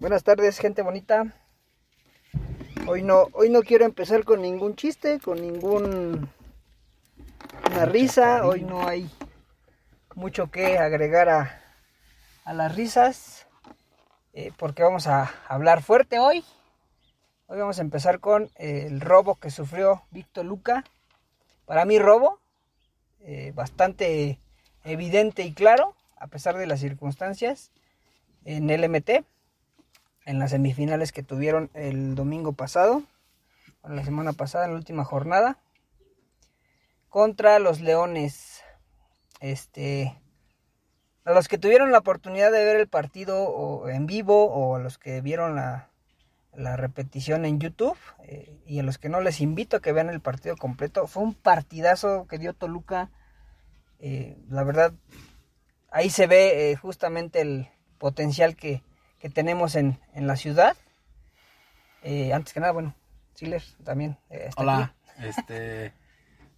Buenas tardes, gente bonita. Hoy no, hoy no quiero empezar con ningún chiste, con ningún una risa. Hoy no hay mucho que agregar a, a las risas, eh, porque vamos a hablar fuerte hoy. Hoy vamos a empezar con eh, el robo que sufrió Víctor Luca. Para mí robo, eh, bastante evidente y claro, a pesar de las circunstancias, en el MT en las semifinales que tuvieron el domingo pasado, la semana pasada, en la última jornada, contra los Leones. Este, a los que tuvieron la oportunidad de ver el partido en vivo o a los que vieron la, repetición en YouTube eh, y a los que no les invito a que vean el partido completo, fue un partidazo que dio Toluca. Eh, la verdad, ahí se ve eh, justamente el potencial que, que tenemos en, la ciudad. Eh, antes que nada, bueno, Siler también. Eh, Hola, este,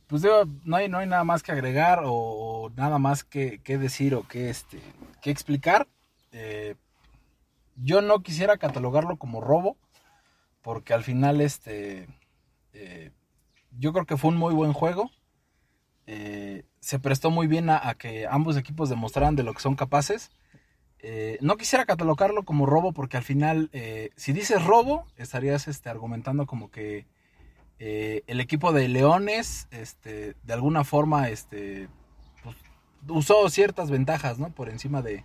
pues digo, no hay, no hay nada más que agregar o, nada más que, decir o que, este, que explicar. Eh, yo no quisiera catalogarlo como robo, porque al final, este, yo creo que fue un muy buen juego. se prestó muy bien a, que ambos equipos demostraran de lo que son capaces. Eh, no quisiera catalogarlo como robo porque al final, eh, si dices robo, estarías este, argumentando como que eh, el equipo de Leones, este, de alguna forma, este, pues, usó ciertas ventajas, ¿no? Por encima de,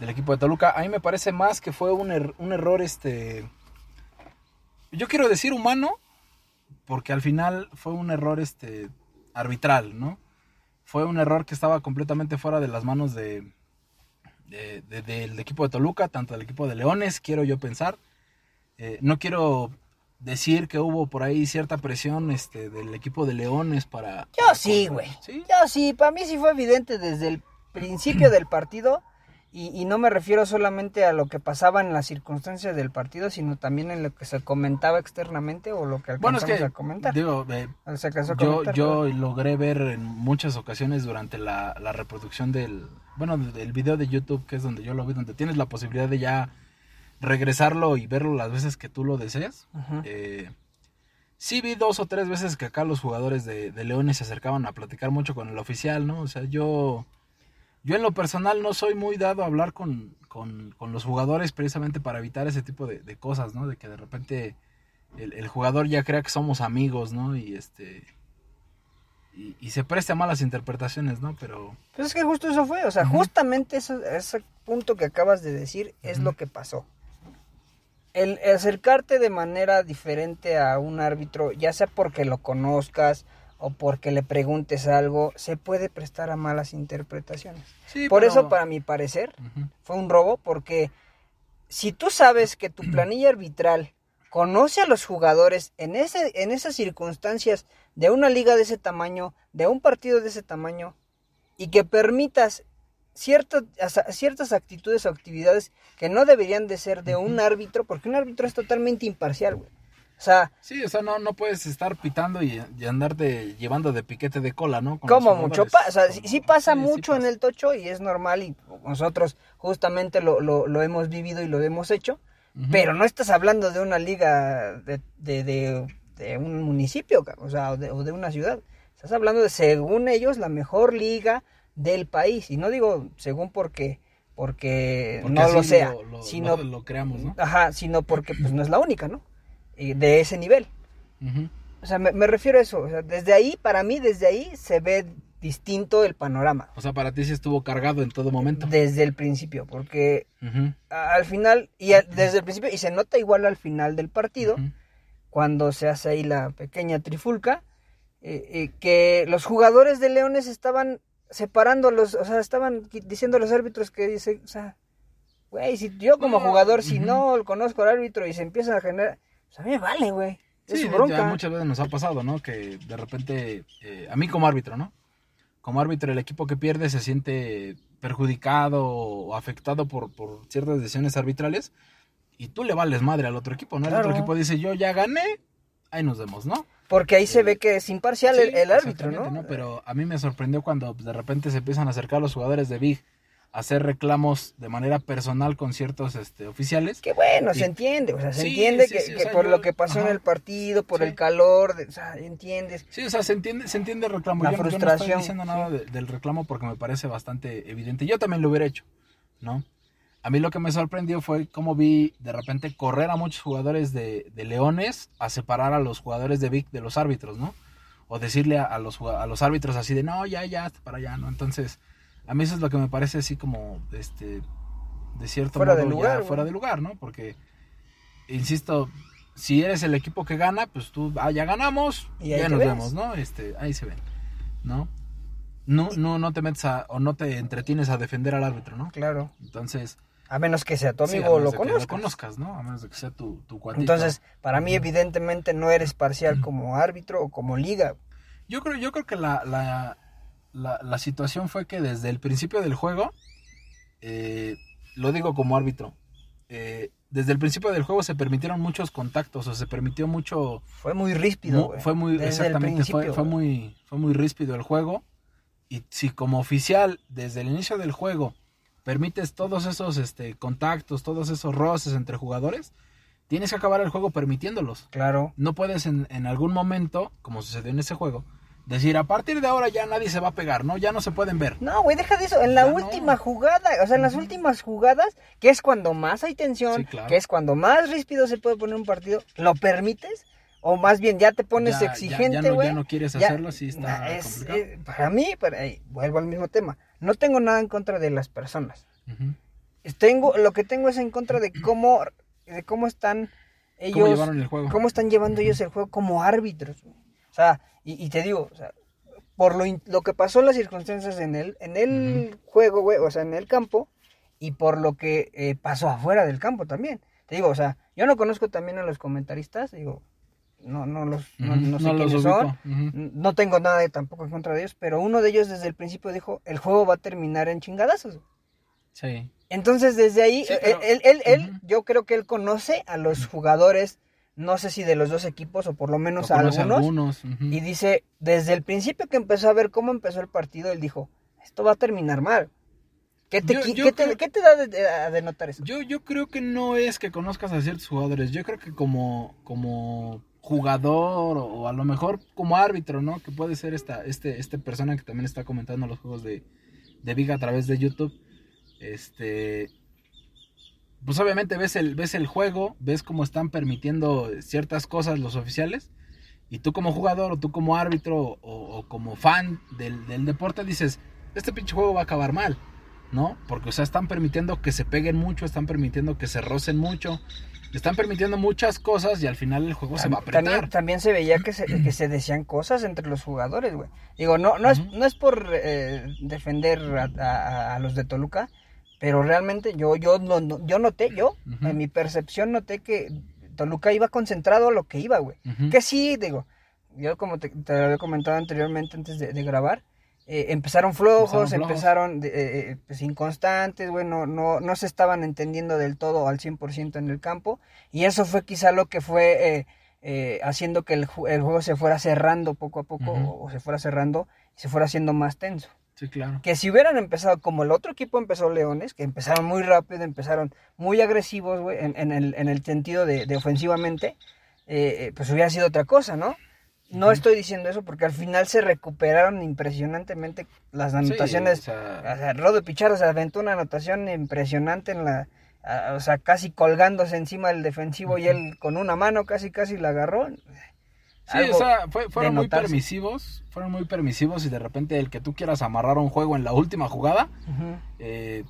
del equipo de Toluca. A mí me parece más que fue un, er, un error, este, yo quiero decir humano, porque al final fue un error, este, arbitral, ¿no? Fue un error que estaba completamente fuera de las manos de, del equipo de Toluca, tanto del equipo de Leones, quiero yo pensar. Eh, no quiero decir que hubo por ahí cierta presión este, del equipo de Leones para... Yo sí, güey. Yo sí, para mí sí fue evidente desde el principio del partido y, no me refiero solamente a lo que pasaba en las circunstancias del partido, sino también en lo que se comentaba externamente o lo que alcanzamos bueno, es que, a comentar. Digo, eh, yo, yo logré ver en muchas ocasiones durante la, la reproducción del, bueno, del video de YouTube, que es donde yo lo vi, donde tienes la posibilidad de ya regresarlo y verlo las veces que tú lo deseas. Eh, sí vi dos o tres veces que acá los jugadores de, de Leones se acercaban a platicar mucho con el oficial, ¿no? O sea, yo yo en lo personal no soy muy dado a hablar con, los jugadores precisamente para evitar ese tipo de, cosas, ¿no? De que de repente el, jugador ya crea que somos amigos, ¿no? Y este... Y, se preste a malas interpretaciones, ¿no? Pero... Pues es que justo eso fue, o sea, justamente ese punto que acabas de decir es lo que pasó. El acercarte de manera diferente a un árbitro, ya sea porque lo conozcas, o porque le preguntes algo, se puede prestar a malas interpretaciones. Por eso, para mi parecer, fue un robo, porque si tú sabes que tu planilla arbitral conoce a los jugadores en, ese, en esas circunstancias de una liga de ese tamaño, de un partido de ese tamaño, y que permitas ciertas, ciertas actitudes o actividades que no deberían de ser de un árbitro, porque un árbitro es totalmente imparcial, güey. O sea, sí, o sea, no, no puedes estar pitando y, andarte llevando de piquete de cola, ¿no? como mucho pasa, o sea, sí, pasa mucho en el tocho y es normal y nosotros justamente lo, lo, hemos vivido y lo hemos hecho, pero no estás hablando de una liga de, de, de, un municipio, o sea, o de, o de una ciudad. Estás hablando de, según ellos, la mejor liga del país. Y no digo según porque porque, no lo sea, sino lo, creamos, ¿no? Ajá, sino porque pues no es la única, ¿no? De ese nivel. O sea, me, refiero a eso. O sea, desde ahí, para mí, desde ahí se ve distinto el panorama. O sea, para ti sí estuvo cargado en todo momento. Desde el principio, porque al final, y desde el principio, y se nota igual al final del partido, cuando se hace ahí la pequeña trifulca, eh, eh, que los jugadores de Leones estaban separando los, o sea, estaban diciendo a los árbitros que dice, o sea, Güey, si yo como jugador, si no conozco al árbitro y se empieza a generar, pues a mí me vale, güey. Es Sí, ya muchas veces nos ha pasado, ¿no? Que de repente, eh, a mí como árbitro, ¿no? Como árbitro, el equipo que pierde se siente perjudicado o afectado por, por ciertas decisiones arbitrales y tú le vales madre al otro equipo, ¿no? El Claro. otro equipo dice, yo ya gané, ahí nos vemos, ¿no? Porque ahí se Eh, ve que es imparcial Sí, el, el árbitro, ¿no? exactamente, Pero a mí me sorprendió cuando de repente se empiezan a acercar los jugadores de Big hacer reclamos de manera personal con ciertos este, oficiales. Que bueno, Y- se entiende, o sea, se Sí, entiende sí, que, sí, o que sea, por yo- lo que pasó en el partido, por el calor, de- o sea, entiendes. Sí, o sea, se entiende, se entiende el reclamo. La yo, yo no estoy diciendo nada de- del reclamo porque me parece bastante evidente. Yo también lo hubiera hecho, ¿no? A mí lo que me sorprendió fue cómo vi de repente correr a muchos jugadores de, de Leones a separar a los jugadores de Vic de los árbitros, ¿no? O decirle a, a los, a los árbitros así de, no, ya, ya, hasta para allá, ¿no? Entonces, a mí eso es lo que me parece así como, este, de cierto Fuera modo de lugar, ya fuera de lugar, ¿no? Porque, insisto, si eres el equipo que gana, pues tú, ah, ya ganamos, Y ya nos ves. vemos, ¿no? Este, ahí se ven, ¿no? No, no, no te metes a, o no te entretienes a defender al árbitro, ¿no? Claro. Entonces, A menos que sea tu sí, amigo o lo conozcas. conozcas, ¿no? A menos de que sea tu, tu cuatito. Entonces, para mí, evidentemente, no eres parcial como árbitro o como liga. Yo creo, yo creo que la, la, la, la situación fue que desde el principio del juego, eh, lo digo como árbitro, eh, desde el principio del juego se permitieron muchos contactos o se permitió mucho... Fue muy ríspido, mu- fue muy, Desde exactamente, fue, muy, fue muy ríspido el juego. Y si como oficial, desde el inicio del juego, permites todos esos este, contactos, todos esos roces entre jugadores, tienes que acabar el juego permitiéndolos. Claro. No puedes en, en algún momento, como sucedió en ese juego, decir a partir de ahora ya nadie se va a pegar, ¿no? Ya no se pueden ver. No, güey, deja de eso. En la Ya no. última jugada, o sea, en las últimas jugadas, que es cuando más hay tensión, Sí, claro. que es cuando más ríspido se puede poner un partido, ¿lo permites? O más bien ya te pones Ya- exigente, güey. ya no quieres hacerlo, sí está es- eh, para mí, para- eh, vuelvo al mismo tema. No tengo nada en contra de las personas. Tengo, lo que tengo es en contra de cómo, de cómo están ellos, ¿Cómo llevaron el juego? cómo están llevando ellos el juego como árbitros. güey. O sea, y, y te digo, o sea, por lo, lo que pasó las circunstancias en el, en el juego, güey, o sea, en el campo, y por lo que eh, pasó afuera del campo también. Te digo, o sea, yo no conozco también a los comentaristas, digo, no, no los, no, sé no quiénes son, no tengo nada de, tampoco en contra de ellos, pero uno de ellos desde el principio dijo, el juego va a terminar en chingadazos. Sí. Entonces, desde ahí, Sí, él, pero- él, él, yo creo que él conoce a los jugadores, no sé si de los dos equipos o por lo menos a algunos, algunos, y dice, desde el principio que empezó a ver cómo empezó el partido, él dijo, esto va a terminar mal. ¿Qué te, Yo- qui- yo qué te- qué te da de- de- a denotar eso? Yo, yo creo que no es que conozcas a ciertos jugadores. Yo creo que como, como jugador o, o a lo mejor como árbitro, ¿no? Que puede ser esta, este, este persona que también está comentando los juegos de, de Viga a través de YouTube. Este. Pues obviamente ves el, ves el juego, ves cómo están permitiendo ciertas cosas los oficiales. Y tú como jugador o tú como árbitro o, o como fan del, del deporte dices, este pinche juego va a acabar mal. ¿no? Porque, o sea, están permitiendo que se peguen mucho, están permitiendo que se rocen mucho, están permitiendo muchas cosas y al final el juego se va a apretar. También, también se veía que se, que se decían cosas entre los jugadores, güey. Digo, no, no, es, no es por eh, defender a, a- a los de Toluca, pero realmente yo, yo, no, no- yo noté, yo, en mi percepción noté que Toluca iba concentrado a lo que iba, güey. Que sí, digo, yo como te, te lo había comentado anteriormente antes de, de grabar, eh, empezaron flojos, Empezaron flojos. eh, eh, pues, inconstantes, bueno, no, no se estaban entendiendo del todo al 100% en el campo, y eso fue quizá lo que fue eh, haciendo que el, el juego se fuera cerrando poco a poco, Ujú. o se fuera cerrando, y se fuera haciendo más tenso. Sí, claro. Que si hubieran empezado como el otro equipo empezó Leones, que empezaron muy rápido, empezaron muy agresivos, güey, en, en el, en el sentido de, de ofensivamente, eh, eh, pues hubiera sido otra cosa, ¿no? No estoy diciendo eso porque al final se recuperaron impresionantemente las anotaciones. Sí, o sea, o sea, Rodo Pichardo se aventó una anotación impresionante en la... o sea, casi colgándose encima del defensivo y él con una mano casi casi la agarró. Sí, Algo o sea, fue- fueron muy permisivos, fueron muy permisivos y de repente el que tú quieras amarrar un juego en la última jugada, eh,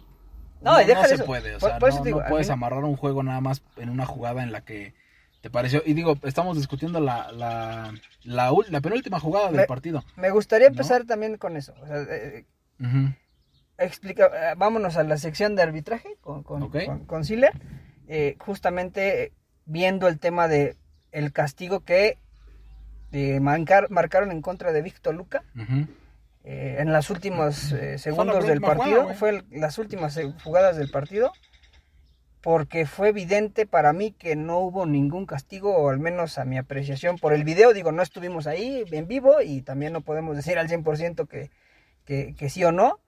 No, de se eso. puede, o Por- sea, por no, digo, no puedes amarrar un juego nada más en una jugada en la que te pareció, y digo, estamos discutiendo la, la, la, penúltima jugada del Me- partido. Me gustaría ¿No? empezar también con eso. O sea, eh, Ujú. explica, eh, vámonos a la sección de arbitraje con, con, con- con Siller, eh, justamente eh, viendo el tema de el castigo que eh, marcar- marcaron en contra de Víctor Luca eh, en las últimos eh, segundos del partido, jugada, fue el- las últimas eh, jugadas del partido, porque fue evidente para mí que no hubo ningún castigo, o al menos a mi apreciación por el video, digo, no estuvimos ahí en vivo y también no podemos decir al 100% que, que, que sí o no,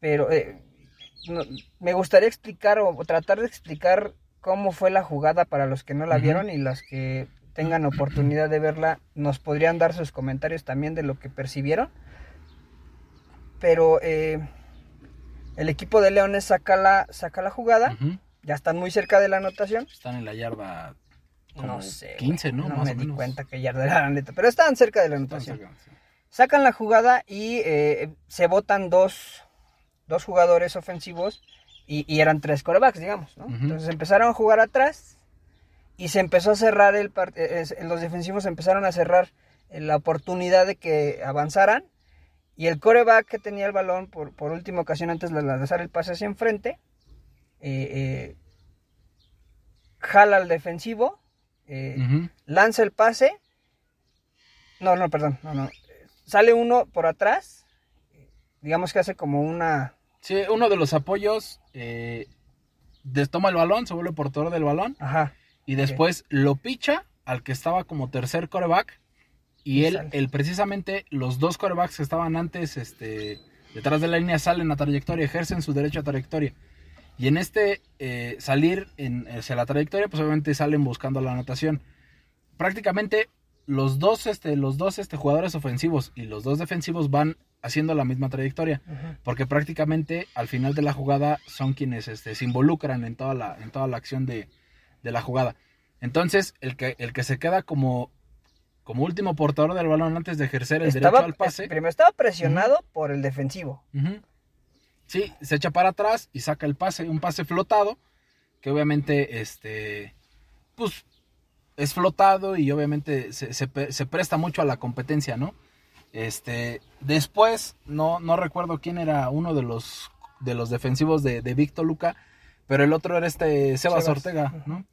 pero eh, no- me gustaría explicar o, o tratar de explicar cómo fue la jugada para los que no la vieron y los que tengan oportunidad de verla, nos podrían dar sus comentarios también de lo que percibieron. Pero eh, el equipo de Leones saca la, saca la jugada, ya están muy cerca de la anotación. Están en la yarda como no sé. 15, güey, ¿no? No Más me o di cuenta que ya era la neta, pero estaban cerca de la anotación. cerca, sí. Sacan la jugada y eh, se votan dos, dos jugadores ofensivos y, y eran tres corebacks, digamos, ¿no? Entonces empezaron a jugar atrás y se empezó a cerrar el partido. los defensivos empezaron a cerrar eh, la oportunidad de que avanzaran y el coreback que tenía el balón por, por última ocasión antes de lanzar el pase hacia enfrente eh, eh, jala al defensivo eh, lanza el pase. No, no, perdón, no, no. Sale uno por atrás. Digamos que hace como una. Sí, uno de los apoyos eh, des- toma el balón, se vuelve portador del balón Ajá. Y después lo picha al que estaba como tercer coreback y Y él, sale. él precisamente los dos corebacks que estaban antes este, detrás de la línea salen a trayectoria, ejercen su derecho a trayectoria. Y en este eh, salir en, hacia la trayectoria, pues obviamente salen buscando la anotación. Prácticamente los dos, este, los dos este, jugadores ofensivos y los dos defensivos van haciendo la misma trayectoria porque prácticamente al final de la jugada son quienes este, se involucran en toda la, en toda la acción de, de la jugada. Entonces, el que, el que se queda como, como último portador del balón antes de ejercer el Estaba, derecho al pase, primero estaba presionado por el defensivo. sí, se echa para atrás y saca el pase, un pase flotado, que obviamente este, pues, es flotado y obviamente se, se se presta mucho a la competencia, ¿no? Este, después, no, no recuerdo quién era uno de los, de los defensivos de, de Víctor Luca, pero el otro era este Sebas, Sebas, Ortega. ¿no?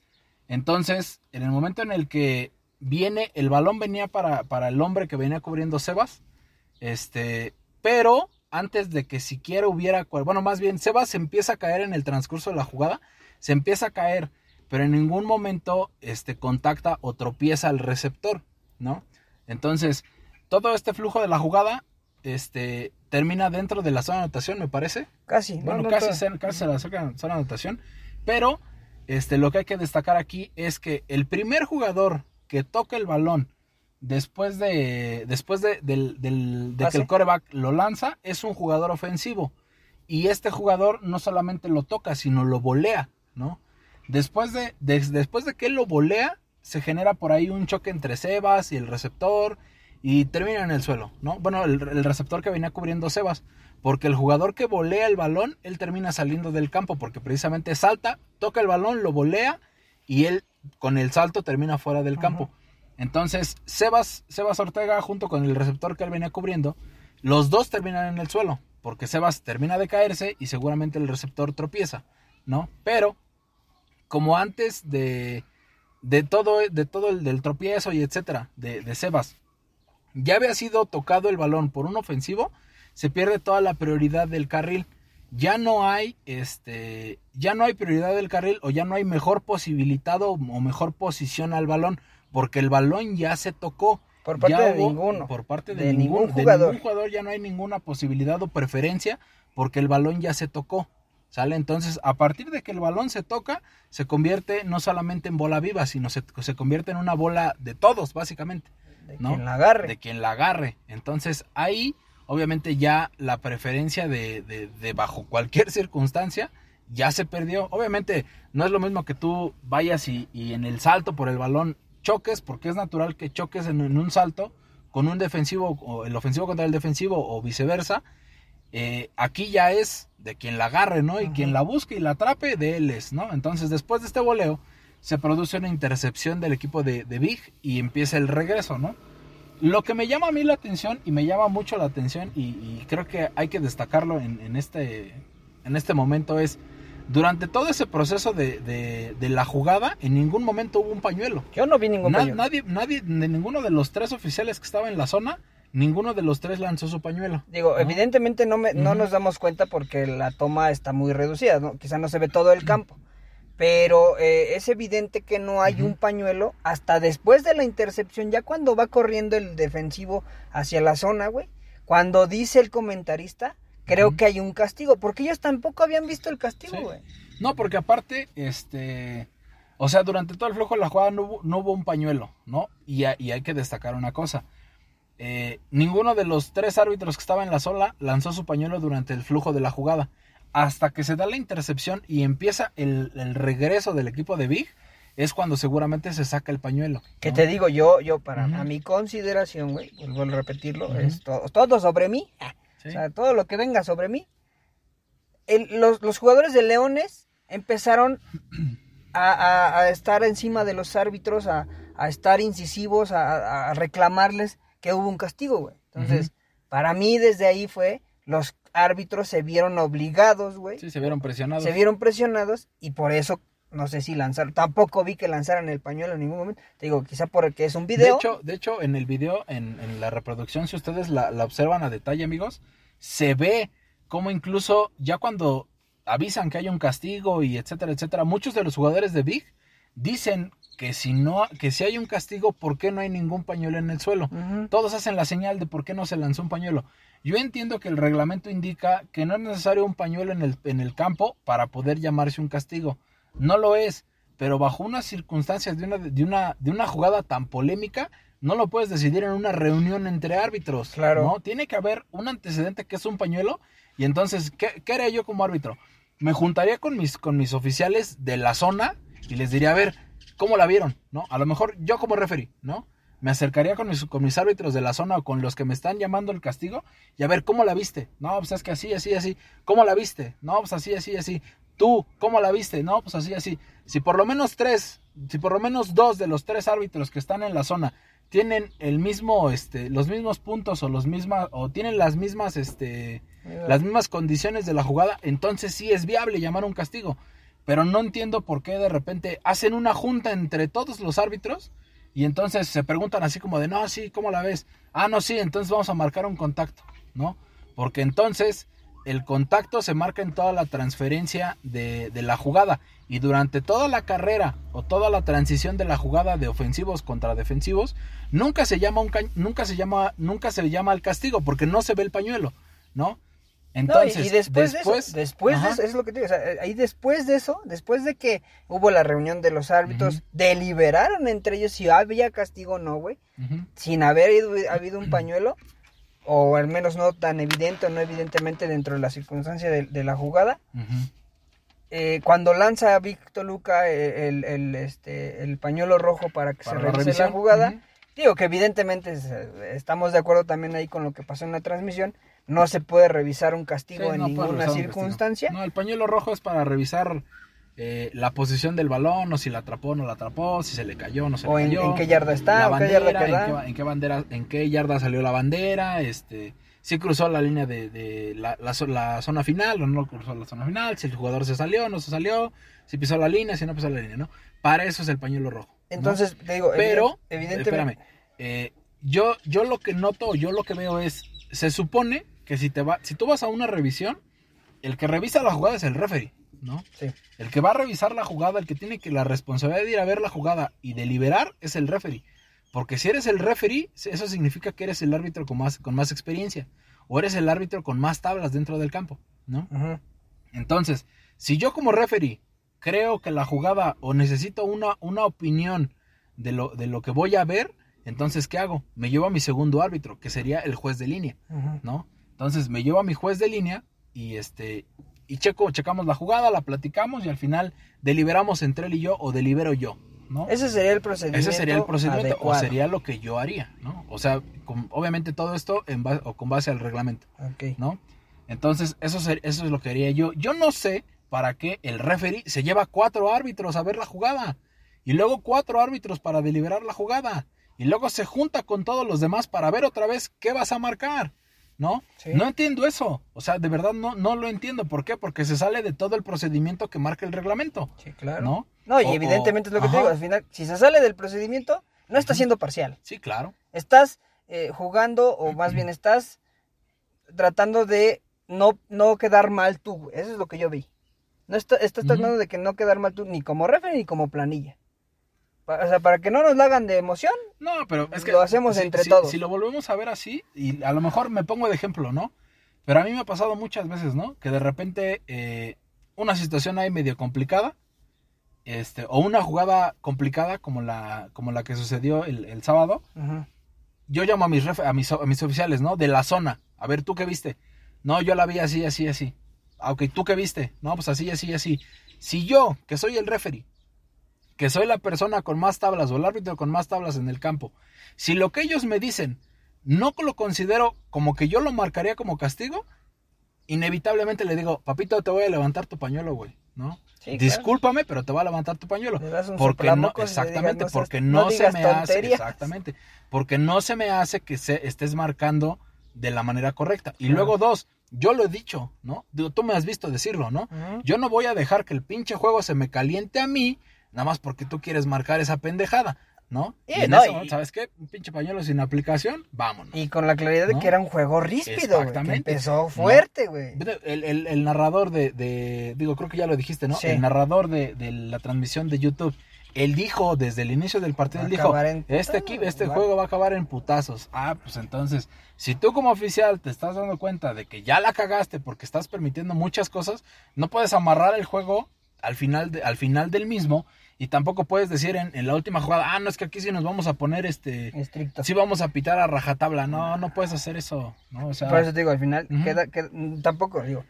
Entonces, en el momento en el que viene, el balón venía para, para el hombre que venía cubriendo Sebas, este, pero antes de que siquiera hubiera, cual- bueno, más bien, Sebas se empieza a caer en el transcurso de la jugada, se empieza a caer, pero en ningún momento, este, contacta o tropieza al receptor, ¿no? Entonces, todo este flujo de la jugada, este, termina dentro de la zona de anotación, me parece. Casi. no, Bueno, no, casi, se, casi se la zona de anotación. Pero este, lo que hay que destacar aquí es que el primer jugador que toca el balón después de, después de, del- del- de que el coreback lo lanza es un jugador ofensivo. Y este jugador no solamente lo toca, sino lo volea, ¿no? Después de, de- después de que él lo volea, se genera por ahí un choque entre Sebas y el receptor y termina en el suelo, ¿no? Bueno, el, el receptor que venía cubriendo Sebas, porque el jugador que volea el balón, él termina saliendo del campo, porque precisamente salta, toca el balón, lo volea y él con el salto termina fuera del campo. Entonces, Sebas, Sebas Ortega junto con el receptor que él venía cubriendo, los dos terminan en el suelo, porque Sebas termina de caerse y seguramente el receptor tropieza, ¿no? Pero, como antes de, de todo, de todo el del tropiezo y etcétera, de, de Sebas, ya había sido tocado el balón por un ofensivo, se pierde toda la prioridad del carril. Ya no hay, este, ya no hay prioridad del carril o ya no hay mejor posibilitado o mejor posición al balón, porque el balón ya se tocó. Por parte Ya de ninguno. Por parte de, De ningún, ningún de jugador. ningún jugador ya no hay ninguna posibilidad o preferencia porque el balón ya se tocó. ¿Sale? Entonces, a partir de que el balón se toca, se convierte no solamente en bola viva, sino se, se convierte en una bola de todos, básicamente. De ¿no? quien la agarre. De quien la agarre. Entonces, ahí, obviamente, ya la preferencia de, de- de bajo cualquier circunstancia ya se perdió. Obviamente, no es lo mismo que tú vayas y, y en el salto por el balón choques, porque es natural que choques en, en un salto con un defensivo, o el ofensivo contra el defensivo, o viceversa. Eh, aquí ya es de quien la agarre, ¿no? Y quien la busque y la atrape, de él es, ¿no? Entonces, después de este voleo, se produce una intercepción del equipo de, de Big y empieza el regreso, ¿no? Lo que me llama a mí la atención, y me llama mucho la atención, y, y creo que hay que destacarlo en, en este, en este momento, es durante todo ese proceso de, de, de, la jugada, en ningún momento hubo un pañuelo. Yo no vi ningún Na- pañuelo. Nadie, nadie, de ninguno de los tres oficiales que estaba en la zona, ninguno de los tres lanzó su pañuelo. Digo, ¿no? evidentemente no, me, no nos damos cuenta porque la toma está muy reducida, ¿no? quizá no se ve todo el campo. Pero eh, es evidente que no hay un pañuelo hasta después de la intercepción, ya cuando va corriendo el defensivo hacia la zona, güey. Cuando dice el comentarista, creo que hay un castigo, porque ellos tampoco habían visto el castigo, Sí. güey. No, porque aparte, este, o sea, durante todo el flujo de la jugada no hubo, no hubo un pañuelo, ¿no? Y, y hay que destacar una cosa. Eh, ninguno de los tres árbitros que estaba en la sola lanzó su pañuelo durante el flujo de la jugada. Hasta que se da la intercepción y empieza el, el regreso del equipo de Big, es cuando seguramente se saca el pañuelo. Que te digo, yo, yo para a mi consideración, güey, vuelvo a repetirlo, es to- todo sobre mí. Sí. O sea, todo lo que venga sobre mí. El- los, los jugadores de Leones empezaron a, a- a estar encima de los árbitros, a, a estar incisivos, a, a reclamarles que hubo un castigo, güey. Entonces, para mí desde ahí fue, los árbitros se vieron obligados, güey. Sí, se vieron presionados. se vieron presionados y por eso, no sé si lanzaron, tampoco vi que lanzaran el pañuelo en ningún momento. Te digo, quizá porque es un De video. hecho, de hecho, en el video, en, en la reproducción, si ustedes la, la observan a detalle, amigos, se ve como incluso ya cuando avisan que hay un castigo y etcétera, etcétera, muchos de los jugadores de Big dicen que si no, que si hay un castigo, ¿por qué no hay ningún pañuelo en el suelo? Todos hacen la señal de por qué no se lanzó un pañuelo. Yo entiendo que el reglamento indica que no es necesario un pañuelo en el, en el campo para poder llamarse un castigo. No lo es, pero bajo unas circunstancias de una, de una, de una jugada tan polémica, no lo puedes decidir en una reunión entre árbitros. Claro. ¿no? Tiene que haber un antecedente que es un pañuelo. Y entonces, ¿qué, qué haría yo como árbitro? Me juntaría con mis, con mis oficiales de la zona y les diría, a ver, ¿cómo la vieron? ¿No? A lo mejor yo como referee, ¿no? Me acercaría con mis, con mis árbitros de la zona o con los que me están llamando el castigo y a ver, ¿cómo la viste? No, pues es que así, así, así. ¿Cómo la viste? No, pues así, así, así. Tú, ¿cómo la viste? No, pues así, así. Si por lo menos tres, si por lo menos dos de los tres árbitros que están en la zona tienen el mismo, este, los mismos puntos o los mismas, o tienen las mismas, este, las mismas condiciones de la jugada, entonces sí es viable llamar un castigo. Pero no entiendo por qué de repente hacen una junta entre todos los árbitros y entonces se preguntan así como de, no, sí, ¿cómo la ves? Ah, no, sí, entonces vamos a marcar un contacto, ¿no? Porque entonces el contacto se marca en toda la transferencia de, de la jugada y durante toda la carrera o toda la transición de la jugada de ofensivos contra defensivos, nunca se llama un ca- nunca se llama nunca se llama al castigo porque no se ve el pañuelo, ¿no? No, y- Entonces, y después, después, de eso, después de eso, es lo que te digo, o sea, ahí después de eso, después de que hubo la reunión de los árbitros, deliberaron entre ellos si había castigo o no, güey, sin haber ido- habido un pañuelo, o al menos no tan evidente o no evidentemente dentro de la circunstancia de, de la jugada. Eh, cuando lanza Víctor Luca eh, el, el, este, el pañuelo rojo para que Para se revise la jugada, digo que evidentemente es- estamos de acuerdo también ahí con lo que pasó en la transmisión, no se puede revisar un castigo Sí, en no puedes ninguna circunstancia. No, el pañuelo rojo es para revisar eh, la posición del balón, o si la atrapó o no la atrapó, si se le cayó o no se O le en, cayó. en qué yarda está, la o qué bandera, yarda en, qué, en qué bandera, en qué yarda salió la bandera, este, si cruzó la línea de, de la, la zo- la zona final o no cruzó la zona final, si el jugador se salió o no se salió, si pisó la línea, si no pisó la línea, ¿no? Para eso es el pañuelo rojo. ¿no? Entonces, te digo, Pero, evident- evidentemente. espérame, eh, yo, yo lo que noto, yo lo que veo es, se supone que si te va, si tú vas a una revisión, el que revisa la jugada es el referee, ¿no? Sí. El que va a revisar la jugada, el que tiene que la responsabilidad de ir a ver la jugada y deliberar es el referee. Porque si eres el referee, eso significa que eres el árbitro con más, con más experiencia. O eres el árbitro con más tablas dentro del campo, ¿no? Entonces, si yo como referee creo que la jugada o necesito una, una opinión de lo, de lo que voy a ver, entonces, ¿qué hago? Me llevo a mi segundo árbitro, que sería el juez de línea. ¿no? Entonces, me llevo a mi juez de línea y este y checo, checamos la jugada, la platicamos y al final deliberamos entre él y yo o delibero yo, ¿no? Ese sería el procedimiento. Ese sería el procedimiento o sería lo que yo haría, ¿no? O sea, con- obviamente todo esto en ba- o con base al reglamento. ¿no? Entonces, eso, ser- eso es lo que haría yo. Yo no sé para qué el referee se lleva cuatro árbitros a ver la jugada y luego cuatro árbitros para deliberar la jugada y luego se junta con todos los demás para ver otra vez qué vas a marcar. ¿No? Sí. No entiendo eso. O sea, de verdad no, no lo entiendo. ¿Por qué? Porque se sale de todo el procedimiento que marca el reglamento. Sí, claro. ¿No? No, y O- evidentemente o- es lo que te digo. Al final, si se sale del procedimiento, no estás siendo parcial. Sí, claro. Estás eh, jugando, o más bien estás tratando de no, no quedar mal tú. Eso es lo que yo vi. No está- estás tratando de que no quedar mal tú, ni como referee ni como planilla. Pa- O sea, para que no nos la hagan de emoción. No, pero es que Lo hacemos si- entre si- todos. Si lo volvemos a ver así, y a lo mejor me pongo de ejemplo, ¿no? Pero a mí me ha pasado muchas veces, ¿no? Que de repente eh, una situación ahí medio complicada, este, o una jugada complicada como la, como la que sucedió el, el sábado, yo llamo a mis, ref- a, mis, a mis oficiales, ¿no? De la zona. A ver, ¿tú qué viste? No, yo la vi así, así, así. Ah, ok, ¿tú qué viste? No, pues así, así, así. Si yo, que soy el referee, que soy la persona con más tablas o el árbitro con más tablas en el campo, si lo que ellos me dicen no lo considero como que yo lo marcaría como castigo, inevitablemente le digo, papito, te voy a levantar tu pañuelo, güey, ¿no? Sí, claro. Discúlpame, pero te voy a levantar tu pañuelo. Porque no, digas, exactamente, no porque no no, se me hace, exactamente, porque no se me hace que se estés marcando de la manera correcta. Y luego dos, yo lo he dicho, ¿no? Digo, tú me has visto decirlo, ¿no? Yo no voy a dejar que el pinche juego se me caliente a mí, nada más porque tú quieres marcar esa pendejada, ¿no? Sí, y en no, y- momento, ¿sabes qué? Un pinche pañuelo sin aplicación, vámonos. Y con la claridad de que era un juego ríspido. Que Exactamente. empezó fuerte, güey. El, el- el narrador de, de- digo, creo que ya lo dijiste, ¿no? Sí. El narrador de, de la transmisión de YouTube, él dijo desde el inicio del partido, él dijo, en este, putazos, equi- este juego va a acabar en putazos. Ah, pues entonces, si tú como oficial te estás dando cuenta de que ya la cagaste porque estás permitiendo muchas cosas, no puedes amarrar el juego al final, de- al final del mismo y tampoco puedes decir en, en la última jugada, ah, no, es que aquí sí nos vamos a poner este... Estricto. Sí vamos a pitar a rajatabla, no, no puedes hacer eso, ¿no? O sea, Por eso te digo, al final, queda, queda- tampoco, digo,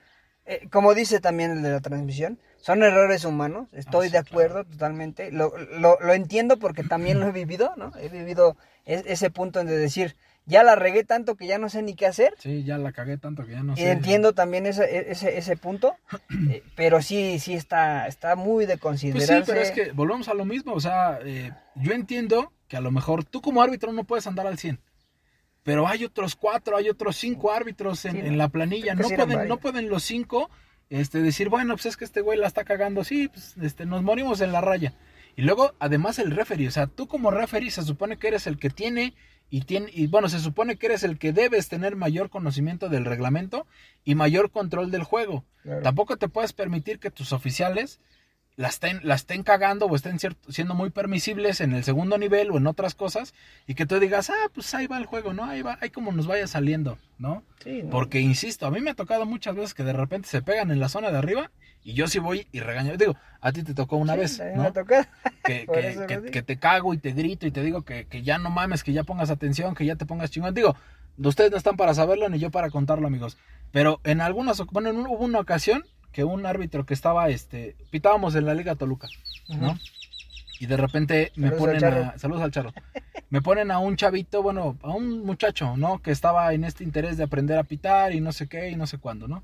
eh, como dice también el de la transmisión, son errores humanos, estoy Ah, sí, de acuerdo totalmente, lo, lo, lo entiendo porque también lo he vivido, ¿no? He vivido es- ese punto de decir, ya la regué tanto que ya no sé ni qué hacer, Sí, ya la cagué tanto que ya no y sé. entiendo también ese, e, ese, ese punto, eh, pero sí, sí está, está muy de Pues sí, considerarse. pero es que volvemos a lo mismo, o sea, eh, yo entiendo que a lo mejor tú como árbitro no puedes andar al 100, pero hay otros cuatro, hay otros cinco árbitros en, Sí, en la planilla, no sí pueden, no pueden los cinco este, decir, bueno, pues es que este güey la está cagando, sí, pues este, nos morimos en la raya. Y luego, además, el referee, o sea, tú como referee se supone que eres el que tiene y tiene, y bueno, se supone que eres el que debes tener mayor conocimiento del reglamento y mayor control del juego. Claro. Tampoco te puedes permitir que tus oficiales la estén, la estén cagando o estén cier- siendo muy permisibles en el segundo nivel o en otras cosas y que tú digas, ah, pues ahí va el juego, ¿no? Ahí va, ahí como nos vaya saliendo, ¿no? Sí, ¿no? Porque, insisto, a mí me ha tocado muchas veces que de repente se pegan en la zona de arriba y yo sí voy y regaño. Digo, a ti te tocó una Sí, vez, me ¿no? ha tocado. que, te cago y te grito y te digo que, que ya no mames, que ya pongas atención, que ya te pongas chingón. Digo, ustedes no están para saberlo ni yo para contarlo, amigos. Pero en algunas, bueno, en hubo una ocasión que un árbitro que estaba, este, pitábamos en la Liga Toluca, ¿no? Y de repente me Saludos ponen a, saludos al charro, me ponen a un chavito, bueno, a un muchacho, ¿no? Que estaba en este interés de aprender a pitar y no sé qué y no sé cuándo, ¿no?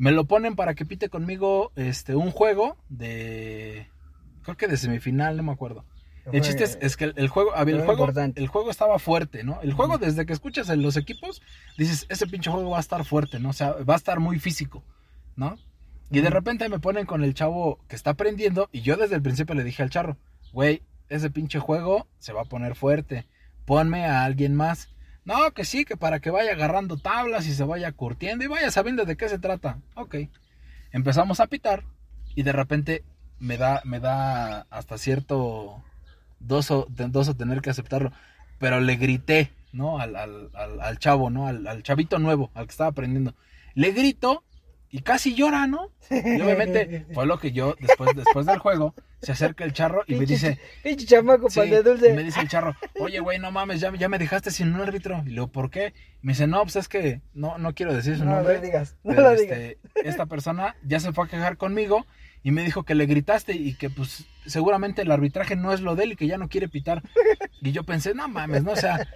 Me lo ponen para que pite conmigo, este, un juego de, creo que de semifinal, no me acuerdo. El chiste es, es que el, el juego, a ver, el juego, el juego estaba fuerte, ¿no? El juego desde que escuchas en los equipos, dices, ese pinche juego va a estar fuerte, ¿no? O sea, va a estar muy físico, ¿no? Y de repente me ponen con el chavo que está aprendiendo y yo desde el principio le dije al charro, güey, ese pinche juego se va a poner fuerte, ponme a alguien más. No, que sí, que para que vaya agarrando tablas y se vaya curtiendo y vaya sabiendo de qué se trata. Ok. Empezamos a pitar y de repente me da, me da hasta cierto doso, doso tener que aceptarlo. Pero le grité, ¿no? Al, al, al, al chavo, ¿no? Al, chavito nuevo, al que estaba aprendiendo. Le grito y casi llora, ¿no? Y obviamente fue lo que yo, después, después del juego, se acerca el charro y me dice, Pinche chamaco, Sí, pan de y dulce. me dice el charro, oye, güey, no mames, ya, ya me dejaste sin un árbitro. Y luego, ¿por qué? Me dice, no, pues es que no, no quiero decir su no nombre. lo digas, no pero lo digas. este, esta persona ya se fue a quejar conmigo y me dijo que le gritaste y que pues seguramente el arbitraje no es lo de él y que ya no quiere pitar. Y yo pensé, no mames, ¿no? O sea,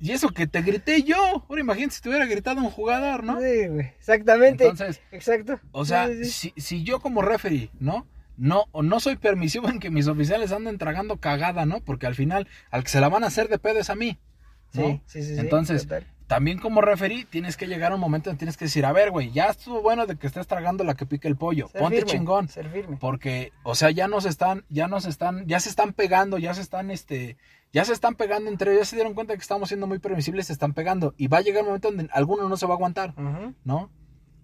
y eso que te grité yo. Ahora imagínate si te hubiera gritado un jugador, ¿no? Sí, güey, exactamente. Entonces, Exacto. o sea, Sí, sí, sí. si, si yo como referee, ¿no? No, no soy permisivo en que mis oficiales anden tragando cagada, ¿no? Porque al final, al que se la van a hacer de pedo es a mí. Sí, sí, sí. Entonces, también como referí, tienes que llegar a un momento en tienes que decir, a ver, güey, ya estuvo bueno de que estés tragando la que pique el pollo. Ponte chingón. Porque, o sea, ya nos están, ya nos están, ya se están pegando, ya se están, este, ya se están pegando entre ellos, ya se dieron cuenta que estamos siendo muy permisibles, se están pegando. Y va a llegar un momento donde alguno no se va a aguantar, ¿no?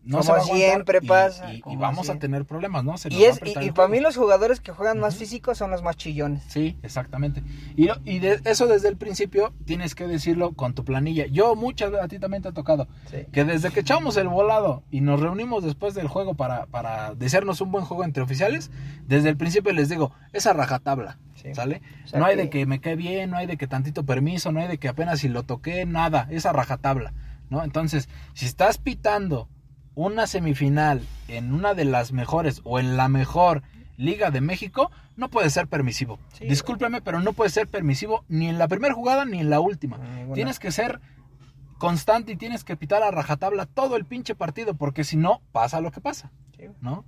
No Como siempre pasa. Y, vamos a tener problemas, ¿no? y, es, y, para mí los jugadores que juegan más físicos son los más chillones. Sí, exactamente. Y, y de eso desde el principio tienes que decirlo con tu planilla. Yo, muchas, a ti también te ha tocado, que desde que echamos el volado y nos reunimos después del juego para, para desearnos un buen juego entre oficiales, desde el principio les digo, esa rajatabla. ¿Sale? no hay de que me cae bien, no hay de que tantito permiso, no hay de que apenas si lo toqué, nada, esa rajatabla, ¿no? Entonces, si estás pitando una semifinal en una de las mejores o en la mejor Liga de México, no puede ser permisivo. Discúlpeme, pero no puede ser permisivo ni en la primera jugada ni en la última. Tienes que ser constante y tienes que pitar a rajatabla todo el pinche partido, porque si no, pasa lo que pasa. ¿No?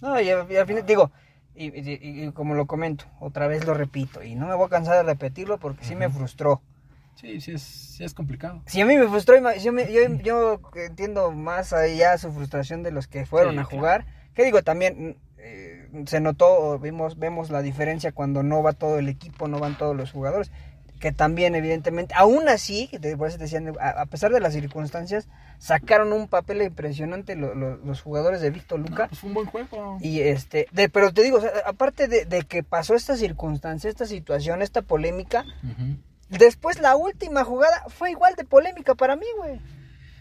No, y al, final, digo, y, como lo comento, otra vez lo repito, y no me voy a cansar de repetirlo porque sí me frustró. Sí, sí es, sí es complicado. Si a mí me frustró, yo, yo, entiendo más allá su frustración de los que fueron a jugar. Que digo, también eh, se notó, vimos, vemos la diferencia cuando no va todo el equipo, no van todos los jugadores. Que también, evidentemente, aún así, por eso decían, a, pesar de las circunstancias, sacaron un papel impresionante los jugadores de Víctor Luca. pues fue un buen juego. Y este, de, pero te digo, aparte de, que pasó esta circunstancia, esta situación, esta polémica, Después la última jugada fue igual de polémica para mí, güey.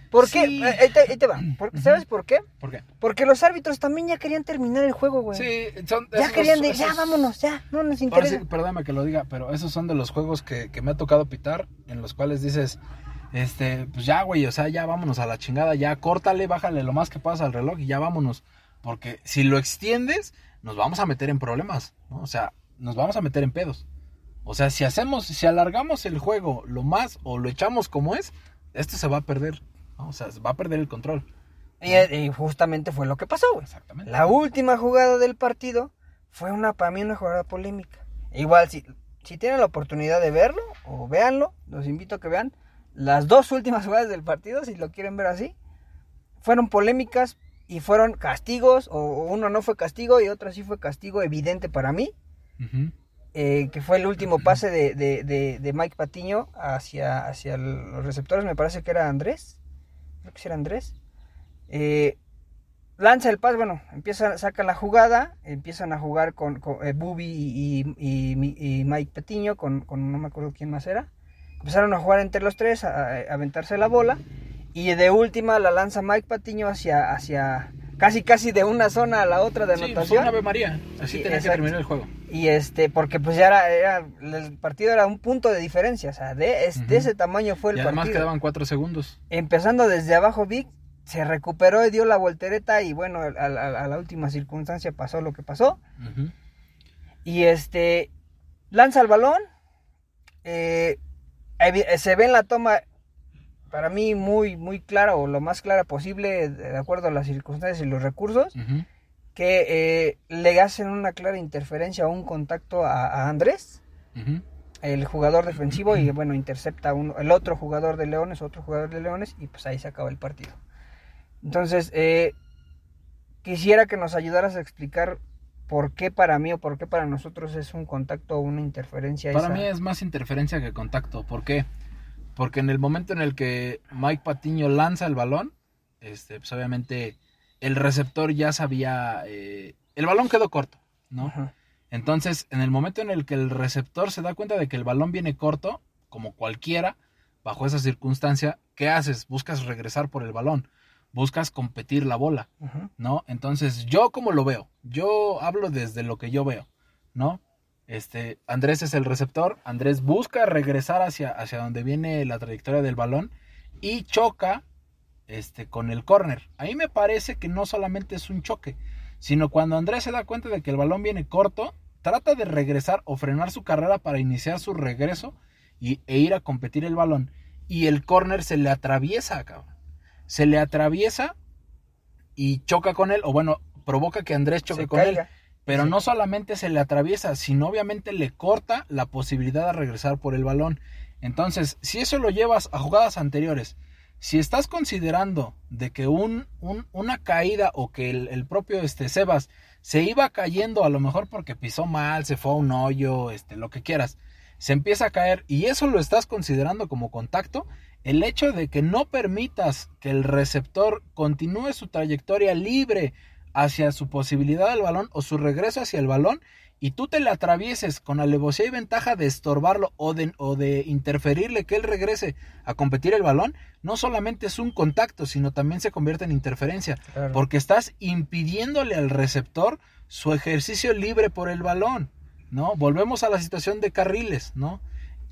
¿Por qué? Eh, ahí te, va. ¿Sabes por qué? ¿Por qué? Porque los árbitros también ya querían terminar el juego, güey. Sí, son Ya querían de, ya vámonos, ya, no nos interesa. perdóname que lo diga, pero esos son de los juegos que, me ha tocado pitar, en los cuales dices, este, pues ya, güey, o sea, ya vámonos a la chingada, ya córtale, bájale lo más que pasa al reloj y ya vámonos. Porque si lo extiendes, nos vamos a meter en problemas, ¿no? O sea, nos vamos a meter en pedos. O sea, si hacemos, si alargamos el juego lo más o lo echamos como es, esto se va a perder. O sea, se va a perder el control. Y, justamente fue lo que pasó, güey. Exactamente. La última jugada del partido fue una, para mí, una jugada polémica. Igual, si, si tienen la oportunidad de verlo, o véanlo, los invito a que vean las dos últimas jugadas del partido, si lo quieren ver así, fueron polémicas y fueron castigos, o uno no fue castigo y otro sí fue castigo evidente para mí. Eh, que fue el último pase de, de, Mike Patiño hacia, hacia los receptores, me parece que era Andrés, creo que era Andrés. Eh, lanza el pase, bueno, empieza, saca la jugada, empiezan a jugar con, con eh, y, Mike Patiño, con, con, no me acuerdo quién más era. Empezaron a jugar entre los tres, a, a aventarse la bola, y de última la lanza Mike Patiño hacia, hacia casi casi de una zona a la otra de anotación. Sí, fue una Ave María, así tenía que terminar el juego. Y este, porque pues ya era, el partido era un punto de diferencia, o sea, de, ese tamaño fue el y además quedaban cuatro segundos. Empezando desde abajo Vic, se recuperó y dio la voltereta y bueno, a, la última circunstancia pasó lo que pasó. Y este, lanza el balón, eh, se ve en la toma para mí muy, muy clara o lo más clara posible, de acuerdo a las circunstancias y los recursos, que eh, le hacen una clara interferencia o un contacto a, Andrés, el jugador defensivo, y bueno, intercepta uno, el otro jugador de Leones, otro jugador de Leones, y pues ahí se acaba el partido. Entonces, eh, quisiera que nos ayudaras a explicar por qué para mí o por qué para nosotros es un contacto o una interferencia. Para mí es más interferencia que contacto. ¿Por qué? Porque en el momento en el que Mike Patiño lanza el balón, este, pues obviamente el receptor ya sabía, eh, el balón quedó corto, ¿no? Entonces, en el momento en el que el receptor se da cuenta de que el balón viene corto, como cualquiera, bajo esa circunstancia, ¿qué haces? Buscas regresar por el balón, buscas competir la bola, ¿no? Entonces, yo como lo veo, yo hablo desde lo que yo veo, ¿no? Este, Andrés es el receptor. Andrés busca regresar hacia, hacia donde viene la trayectoria del balón y choca este, con el corner. Ahí me parece que no solamente es un choque, sino cuando Andrés se da cuenta de que el balón viene corto, trata de regresar o frenar su carrera para iniciar su regreso y, e ir a competir el balón. Y el corner se le atraviesa, cabrón. Se le atraviesa y choca con él, o bueno, provoca que Andrés choque con él Pero no solamente se le atraviesa, sino obviamente le corta la posibilidad de regresar por el balón. Entonces, si eso lo llevas a jugadas anteriores, si estás considerando de que un, una caída o que el, propio este, Sebas se iba cayendo a lo mejor porque pisó mal, se fue a un hoyo, este, lo que quieras, se empieza a caer y eso lo estás considerando como contacto, el hecho de que no permitas que el receptor continúe su trayectoria libre hacia su posibilidad del balón o su regreso hacia el balón y tú te le atravieses con alevosía y ventaja de estorbarlo o de, o de interferirle que él regrese a competir el balón, no solamente es un contacto, sino también se convierte en interferencia, porque estás impidiéndole al receptor su ejercicio libre por el balón, ¿no? Volvemos a la situación de carriles, ¿no?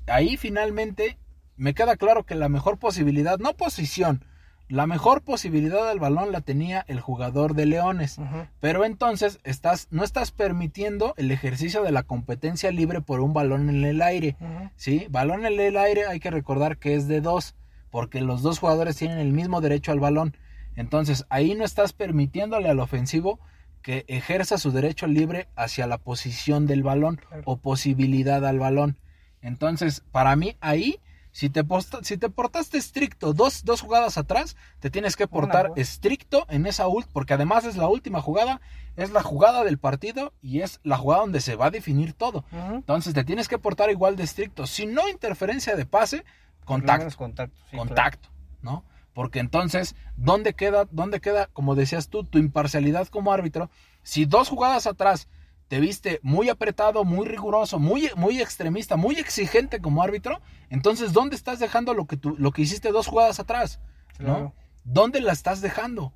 Ahí finalmente me queda claro que la mejor posibilidad, no posición, la mejor posibilidad del balón la tenía el jugador de Leones, pero entonces estás, no estás permitiendo el ejercicio de la competencia libre por un balón en el aire. ¿sí? Balón en el aire hay que recordar que es de dos, porque los dos jugadores tienen el mismo derecho al balón. Entonces ahí no estás permitiéndole al ofensivo que ejerza su derecho libre hacia la posición del balón o posibilidad al balón. Entonces, para mí ahí si te, si te portaste estricto dos, dos, jugadas atrás, te tienes que portar estricto en esa ult, porque además es la última jugada, es la jugada del partido y es la jugada donde se va a definir todo. Entonces te tienes que portar igual de estricto. Si no interferencia de pase, contacto. Contacto, contacto ¿no? Porque entonces, ¿dónde queda, ¿dónde queda, como decías tú, tu imparcialidad como árbitro? Si dos jugadas atrás te viste muy apretado, muy riguroso, muy, muy extremista, muy exigente como árbitro, entonces ¿dónde estás dejando lo que, tú, lo que hiciste dos jugadas atrás? ¿no? ¿Dónde la estás dejando?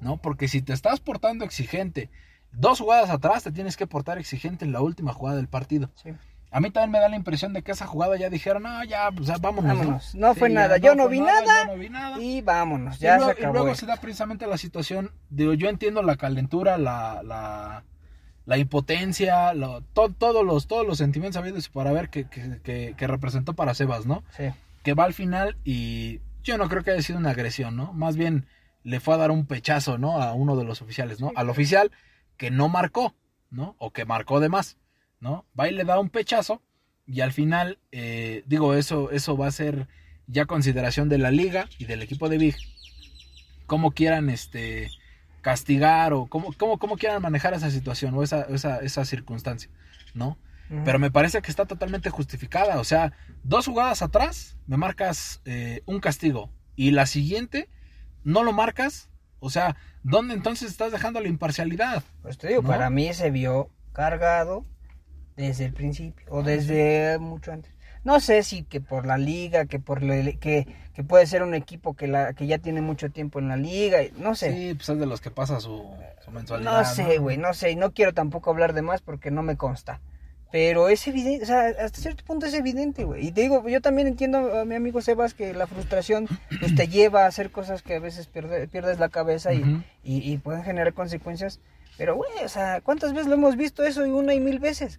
¿No? Porque si te estás portando exigente dos jugadas atrás, te tienes que portar exigente en la última jugada del partido. A mí también me da la impresión de que esa jugada ya dijeron, no, ya, pues, vámonos. ¿no? fue nada, yo no, vi nada, y vámonos, ya y luego, se acabó. Y luego se da precisamente la situación, digo, yo entiendo la calentura, la, la, la impotencia, todos, los, todos los sentimientos habidos para ver que, que, representó para Sebas, ¿no? Sí. Que va al final y yo no creo que haya sido una agresión, ¿no? Más bien le fue a dar un pechazo, ¿no? A uno de los oficiales, ¿no? Al oficial que no marcó, ¿no? O que marcó de más, ¿no? Va y le da un pechazo y al final, eh, digo, eso, eso va a ser ya consideración de la liga y del equipo de Big. Como quieran, este castigar o cómo, cómo, cómo quieran manejar esa situación o esa, esa, esa circunstancia, ¿no? Pero me parece que está totalmente justificada. O sea, dos jugadas atrás me marcas eh, un castigo y la siguiente no lo marcas. O sea, ¿dónde entonces estás dejando la imparcialidad? Pues te digo, para mí se vio cargado desde el principio o desde mucho antes no sé si que por la liga, que por que, que puede ser un equipo que la que ya tiene mucho tiempo en la liga, no sé. Sí, pues es de los que pasa su, mensualidad. No sé, güey, ¿no? sé, y no quiero tampoco hablar de más porque no me consta. Pero es evidente, o sea, hasta cierto punto es evidente, güey. Y te digo, yo también entiendo a mi amigo Sebas que la frustración pues, te lleva a hacer cosas que a veces pierdes la cabeza y, y, y pueden generar consecuencias. Pero, güey, o sea, ¿cuántas veces lo hemos visto eso y una y mil veces?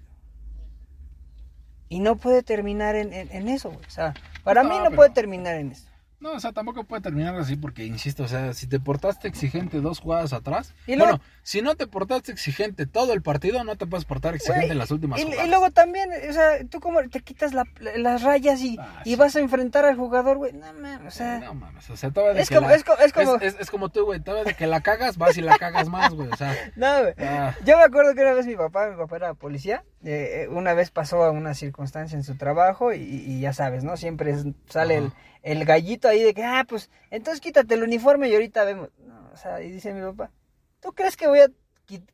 Y no puede terminar en, en, eso, O sea, para mí no puede terminar en eso. No, o sea, tampoco puede terminar así porque, insisto, o sea, si te portaste exigente dos jugadas atrás, y bueno, si no te portaste exigente todo el partido, no te puedes portar exigente en las últimas y, jugadas. Y luego también, o sea, tú como te quitas las rayas y, ah, y vas a enfrentar al jugador, güey, no mames, o sea... No mames, o sea, todavía de es, que como, la, es, como, es, como... tú, güey, todavía de que la cagas, vas y la cagas más, güey, o sea... No, güey, ah. yo me acuerdo que una vez mi papá, mi papá era policía, eh, una vez pasó a una circunstancia en su trabajo y, ya sabes, ¿no? Siempre sale el el gallito ahí de que, ah, pues, entonces quítate el uniforme y ahorita vemos. No, o sea, y dice mi papá, ¿tú crees que voy a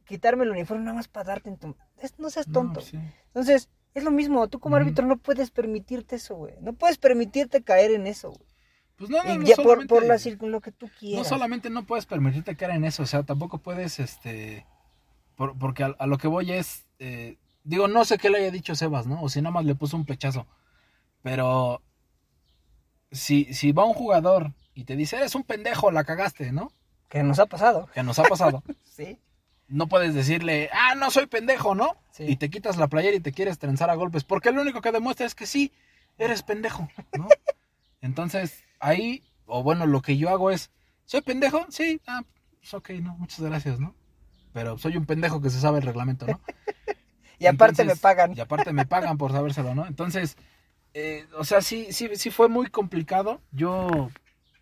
quitarme el uniforme nada más para darte en tu... No seas tonto. Entonces, es lo mismo, tú como árbitro no puedes permitirte eso, güey. No puedes permitirte caer en eso, güey. Pues no, no, y ya por, por la lo que tú quieras. No solamente no puedes permitirte caer en eso, o sea, tampoco puedes, este, porque a, lo que voy es, eh, digo, no sé qué le haya dicho Sebas, ¿no? O si nada más le puso un pechazo, pero si, si va un jugador y te dice, eres un pendejo, la cagaste, ¿no? Que nos ha pasado. Que nos ha pasado. sí. No puedes decirle, ah, no soy pendejo, ¿no? Y te quitas la playera y te quieres trenzar a golpes, porque lo único que demuestra es que sí, eres pendejo, ¿no? Entonces, ahí, o bueno, lo que yo hago es, ¿soy pendejo? Sí, ah, pues ok, no, muchas gracias, ¿no? pero soy un pendejo que se sabe el reglamento, ¿no? y aparte me pagan. Y aparte me pagan por sabérselo, ¿no? Entonces, eh, o sea, sí, sí, sí fue muy complicado. Yo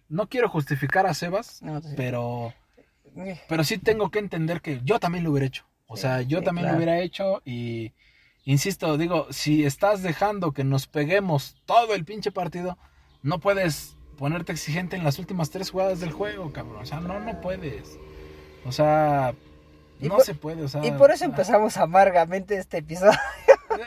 no quiero justificar a Sebas, No, sí. pero, Eh, pero sí tengo que entender que yo también lo hubiera hecho. O Sí, sea, yo sí, también claro. lo hubiera hecho y, insisto, digo, si estás dejando que nos peguemos todo el pinche partido, no puedes ponerte exigente en las últimas tres jugadas del juego, cabrón. O sea, no, no puedes. O sea, no por- se puede. O sea, Y por eso ah, empezamos amargamente este episodio.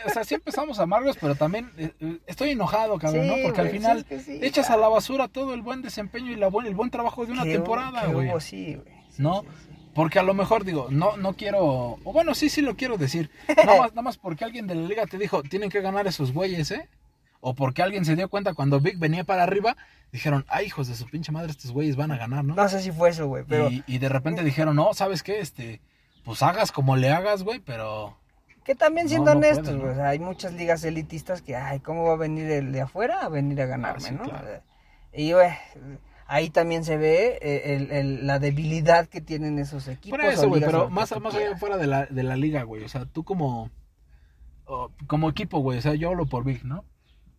O sea, sí empezamos amargos, pero también eh, eh, estoy enojado, cabrón, ¿no? Porque al final sí, es que sí, echas a la basura todo el buen desempeño y la buen, el buen trabajo de una temporada, güey. hubo, sí, güey. ¿No? Porque a lo mejor digo, no, no quiero, o bueno, sí, sí lo quiero decir. Nada más, nada más porque alguien de la liga te dijo, tienen que ganar esos güeyes, ¿eh? O porque alguien se dio cuenta cuando Vic venía para arriba, dijeron, ay, hijos de su pinche madre, estos güeyes van a ganar, ¿no? No sé si fue eso, güey, pero y, y de repente dijeron, no, ¿sabes qué? Este, pues hagas como le hagas, güey, pero que también siendo no honestos, puede, sea, hay muchas ligas elitistas que, ay, ¿cómo va a venir el de afuera a venir a ganarme, Ah, sí, no? claro. Y, güey, ahí también se ve eh, el- el- la debilidad que tienen esos equipos. Por eso, güey, pero más, allá fuera de la, de la liga, güey. O sea, tú como, como equipo, güey. O sea, yo hablo por Big, ¿no?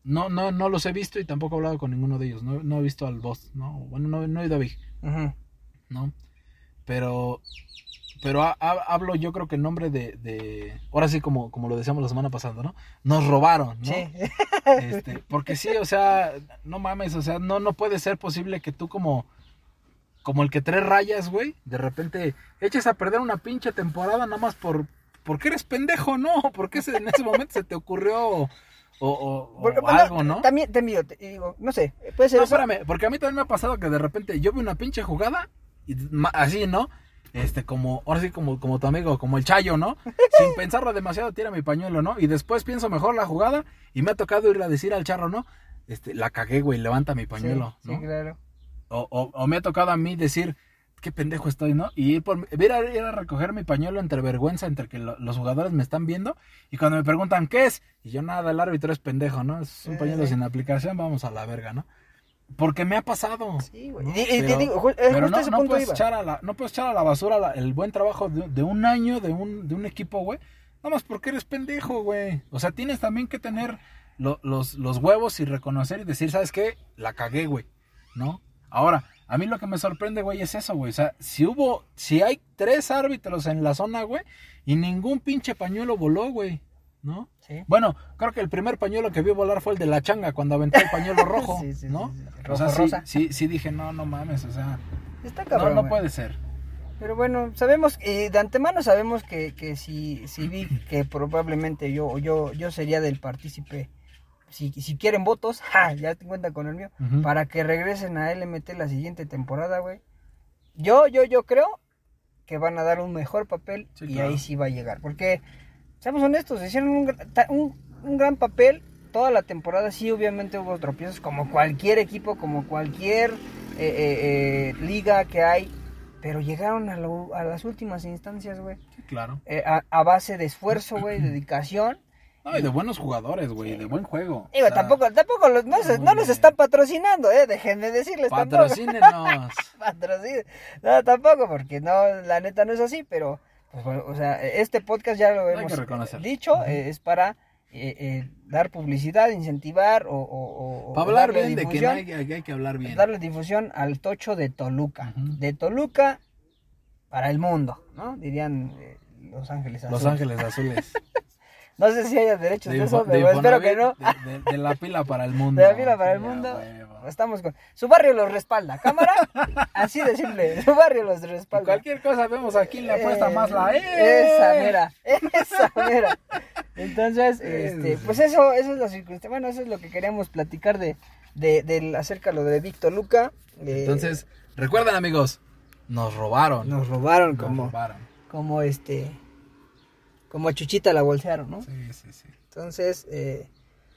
No, no, no los he visto y tampoco he hablado con ninguno de ellos. No, no he visto al boss, ¿no? Bueno, no, no he ido a Big. ¿no? Pero, pero ha- ha- hablo yo creo que en nombre de, de, ahora sí como, como lo decíamos la semana pasada, ¿no? Nos robaron, ¿no? Sí. Este, porque sí, o sea, no mames, o sea, no, no puede ser posible que tú como, como el que tres rayas, güey, de repente eches a perder una pinche temporada nada más por, porque eres pendejo, ¿no? Porque en ese momento se te ocurrió o, o- o bueno, algo, ¿no? También, te miro, te digo, no sé, puede ser No, eso. espérame, porque a mí también me ha pasado que de repente yo veo una pinche jugada y así, ¿no? Este, como, ahora sí, como, como tu amigo, como el Chayo, ¿no? Sin pensarlo demasiado, tira mi pañuelo, ¿no? Y después pienso mejor la jugada y me ha tocado ir a decir al charro, ¿no? Este, la cagué, güey, levanta mi pañuelo, sí, ¿no? sí, claro. O, o- o me ha tocado a mí decir, qué pendejo estoy, ¿no? Y ir, por, ir, a, ir a recoger mi pañuelo entre vergüenza, entre que lo- los jugadores me están viendo. Y cuando me preguntan, ¿qué es? Y yo, nada, el árbitro es pendejo, ¿no? Es un Sí, pañuelo sin aplicación, vamos a la verga, ¿no? Porque me ha pasado. Sí, güey. ¿no? Y, y te Pero- digo, pero justo no, ese no punto puedes iba. echar a la, no puedes echar a la basura la- el buen trabajo de, de un año de un, de un equipo, güey. Nada más porque eres pendejo, güey. O sea, tienes también que tener lo- los, los huevos y reconocer y decir, ¿sabes qué? La cagué, güey. ¿No? Ahora, a mí lo que me sorprende, güey, es eso, güey. O sea, si hubo, si hay tres árbitros en la zona, güey, y ningún pinche pañuelo voló, güey. ¿No? Sí. Bueno, creo que el primer pañuelo que vio volar fue el de la changa cuando aventó el pañuelo rojo, Sí, sí, ¿no? o sea, rosa. sí, sí dije, no, no mames, o sea, Está no, cabrón. no güey. puede ser. Pero bueno, sabemos, y de antemano sabemos que, que si, si vi que probablemente yo, yo, yo sería del partícipe, si, si quieren votos, ja, ya te cuenta con el mío, para que regresen a LMT la siguiente temporada, güey. Yo, yo, yo creo que van a dar un mejor papel y claro. ahí sí va a llegar. Porque, seamos honestos, hicieron un, un, un gran papel toda la temporada. Sí, obviamente hubo tropiezos como cualquier equipo, como cualquier eh, eh, eh, liga que hay. Pero llegaron a, lo- a las últimas instancias, güey. Sí, claro. Eh, a, a base de esfuerzo, güey, dedicación. No, y de buenos jugadores, güey, de buen juego. Digo, O sea, tampoco, tampoco los, no, se- no los están patrocinando, eh, déjenme decirles tampoco. Patrocínenos. patrocine. No, tampoco, porque no, la neta no es así, pero, pues, bueno, o sea, este podcast ya lo hemos dicho, eh, es para eh, eh, dar publicidad, incentivar o, o- o- Para hablar bien de que difusión, hay, que hablar bien. darle difusión al tocho de Toluca, de Toluca para el mundo, ¿no? Dirían eh, Los Ángeles Los Azules. Ángeles Azules. No sé si haya derechos de, De eso, de pero espero que no. De, la pila para el mundo. De la fila para el mundo. Estamos con. Su barrio los respalda. ¿Cámara? Así de simple. Su barrio los respalda. Cualquier cosa vemos aquí en la apuesta Eh, más la ¡Eh! Esa, mira. Esa, mira. Entonces, este, pues eso, eso es la circunstancia. Bueno, eso es lo que queríamos platicar de, de, acerca de lo de Víctor Luca. Eh, Entonces, recuerden amigos, nos robaron. nos robaron Nos como, robaron. como este, como a Chuchita la bolsearon, ¿no? Sí, sí, sí. Entonces, eh,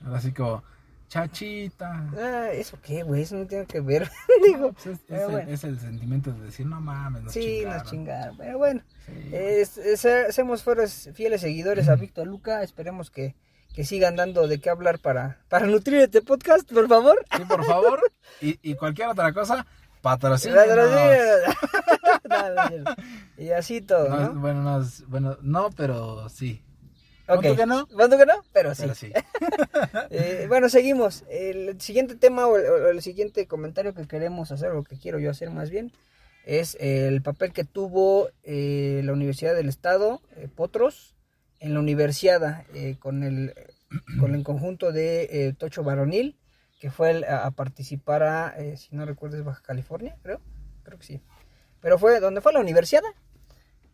Ahora sí como, chachita. ah, ¿eso qué, güey? Eso no tiene que ver. Digo, Pues es, el, bueno. es el sentimiento de decir, no mames, nos sí, chingaron. nos chingaron. Pero bueno, Sí. hacemos fueros fieles seguidores a Víctor Luca. Esperemos que, que sigan dando de qué hablar para, para nutrir este podcast, por favor. Sí, por favor. Y, y cualquier otra cosa. No, no cierto. y así todo, No, bueno, no, pero sí. Ok. ¿Punto que no? ¿Punto que no? Pero sí. Pero sí. Eh, bueno, seguimos. El siguiente tema o el, o el siguiente comentario que queremos hacer, o que quiero yo hacer más bien, es el papel que tuvo eh, la Universidad del Estado, eh, Potros, en la Universidad eh, con, el, con el conjunto de Tocho Varonil, que fue el- a, a participar a, eh, si no recuerdo, es Baja California, creo. Creo que sí. Pero fue donde fue la Universidad.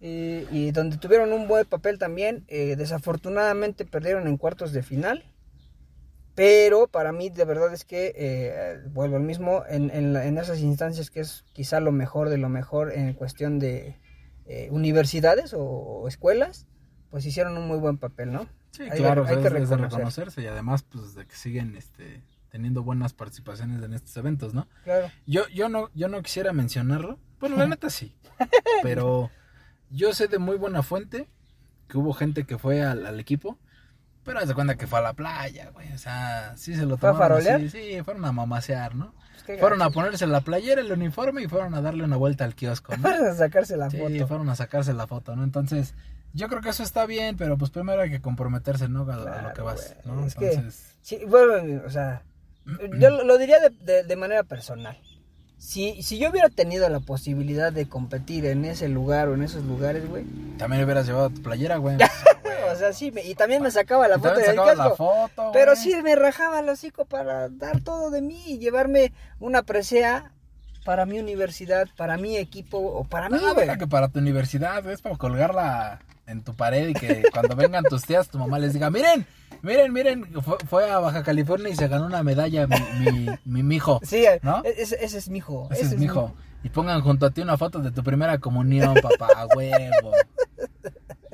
Eh, y donde tuvieron un buen papel también. eh, desafortunadamente perdieron en cuartos de final. Pero para mí de verdad es que, eh, vuelvo al mismo, en, en, la- en esas instancias que es quizá lo mejor de lo mejor en cuestión de eh, universidades o, o escuelas, pues hicieron un muy buen papel, ¿no? Sí, Hay claro, hay que reconocer. reconocerse y además pues de que siguen este teniendo buenas participaciones en estos eventos, ¿no? Claro. Yo yo no yo no quisiera mencionarlo. Bueno, la neta sí. Pero yo sé de muy buena fuente que hubo gente que fue al, al equipo, pero haz de cuenta que fue a la playa, güey, o sea, sí se lo ¿Fue a tomaron farolear? así, sí, fueron a mamasear, ¿no? Pues Fueron a ponerse la playera, el uniforme y fueron a darle una vuelta al kiosco, ¿no? Fueron a sacarse la Sí, foto. fueron a sacarse la foto, ¿no? Entonces, yo creo que eso está bien, pero pues primero hay que comprometerse, ¿no? A, a lo que vas, ¿no? es que- Entonces, Sí, bueno, o sea, yo lo, lo diría de, de- de manera personal. Si, si yo hubiera tenido la posibilidad de competir en ese lugar o en esos lugares, güey. también hubieras llevado tu playera, güey. O sea, sí, me- y también me sacaba la Y foto del la casco. foto, Pero güey. sí me rajaba el hocico para dar todo de mí y llevarme una presea para mi universidad, para mi equipo o para mí, No, güey. deja que para tu universidad, güey, es para colgarla en tu pared y que cuando vengan tus tías, tu mamá les diga, miren, miren, miren, fue, fue a Baja California y se ganó una medalla mi, mi, mi mijo. Sí, e- ¿No? ese, ese es mi hijo. Ese es mi hijo. Y pongan junto a ti una foto de tu primera comunión, papá, huevo.